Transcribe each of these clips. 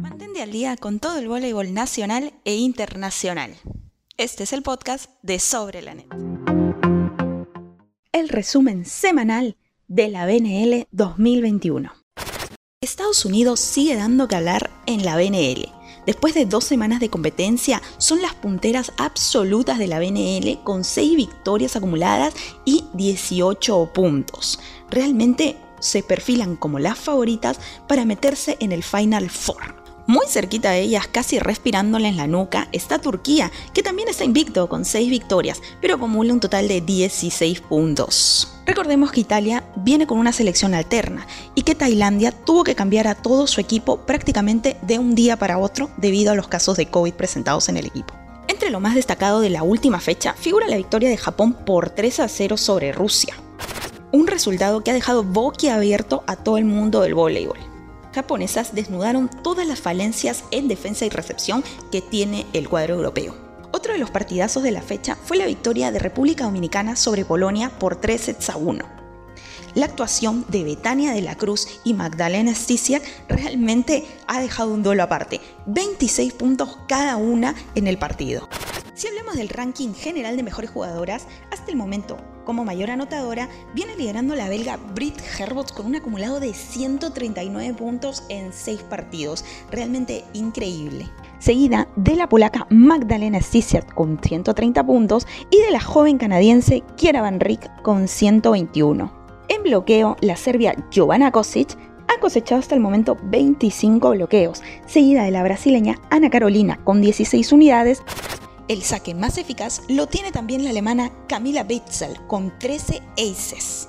Mantente al día con todo el voleibol nacional e internacional. Este es el podcast de Sobre la Net. El resumen semanal de la BNL 2021. Estados Unidos sigue dando que en la BNL. Después de dos semanas de competencia, son las punteras absolutas de la BNL con 6 victorias acumuladas y 18 puntos. Realmente se perfilan como las favoritas para meterse en el Final Four. Muy cerquita de ellas, casi respirándole en la nuca, está Turquía, que también está invicto con 6 victorias, pero acumula un total de 16 puntos. Recordemos que Italia viene con una selección alterna y que Tailandia tuvo que cambiar a todo su equipo prácticamente de un día para otro debido a los casos de COVID presentados en el equipo. Entre lo más destacado de la última fecha figura la victoria de Japón por 3 a 0 sobre Rusia. Un resultado que ha dejado boquiabierto a todo el mundo del voleibol japonesas desnudaron todas las falencias en defensa y recepción que tiene el cuadro europeo. Otro de los partidazos de la fecha fue la victoria de República Dominicana sobre Polonia por 3 sets a 1. La actuación de Betania de la Cruz y Magdalena Stisiak realmente ha dejado un duelo aparte, 26 puntos cada una en el partido. Si hablamos del ranking general de mejores jugadoras, hasta el momento, como mayor anotadora, viene liderando la belga Britt Herbert con un acumulado de 139 puntos en 6 partidos. Realmente increíble. Seguida de la polaca Magdalena Stisiak con 130 puntos y de la joven canadiense Kiera Van Rick con 121. En bloqueo, la serbia Giovanna Kosic ha cosechado hasta el momento 25 bloqueos, seguida de la brasileña Ana Carolina con 16 unidades el saque más eficaz lo tiene también la alemana Camila Bitzel con 13 aces.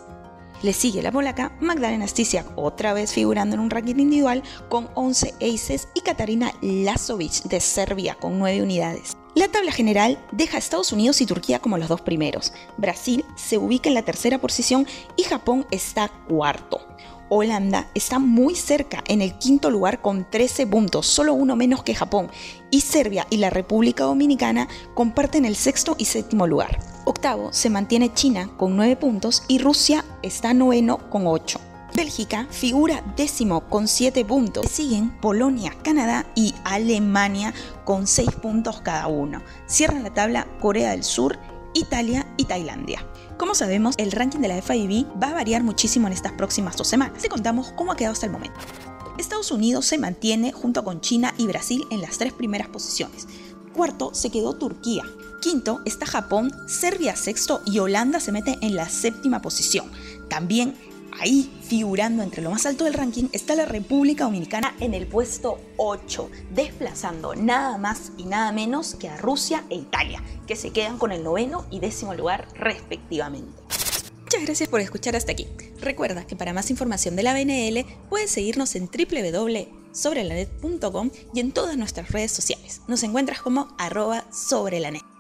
Le sigue la polaca Magdalena Stisiak, otra vez figurando en un ranking individual con 11 aces, y Katarina Lazovic de Serbia con 9 unidades. La tabla general deja a Estados Unidos y Turquía como los dos primeros. Brasil se ubica en la tercera posición y Japón está cuarto. Holanda está muy cerca en el quinto lugar con 13 puntos, solo uno menos que Japón, y Serbia y la República Dominicana comparten el sexto y séptimo lugar. Octavo se mantiene China con 9 puntos y Rusia está noveno con 8. Bélgica figura décimo con 7 puntos. Siguen Polonia, Canadá y Alemania con 6 puntos cada uno. Cierran la tabla Corea del Sur, Italia y Tailandia. Como sabemos, el ranking de la FIB va a variar muchísimo en estas próximas dos semanas. Te contamos cómo ha quedado hasta el momento. Estados Unidos se mantiene junto con China y Brasil en las tres primeras posiciones. Cuarto se quedó Turquía. Quinto está Japón, Serbia sexto y Holanda se mete en la séptima posición. También Ahí, figurando entre lo más alto del ranking, está la República Dominicana en el puesto 8, desplazando nada más y nada menos que a Rusia e Italia, que se quedan con el noveno y décimo lugar respectivamente. Muchas gracias por escuchar hasta aquí. Recuerda que para más información de la BNL puedes seguirnos en www.sobrelanet.com y en todas nuestras redes sociales. Nos encuentras como arroba sobrelanet.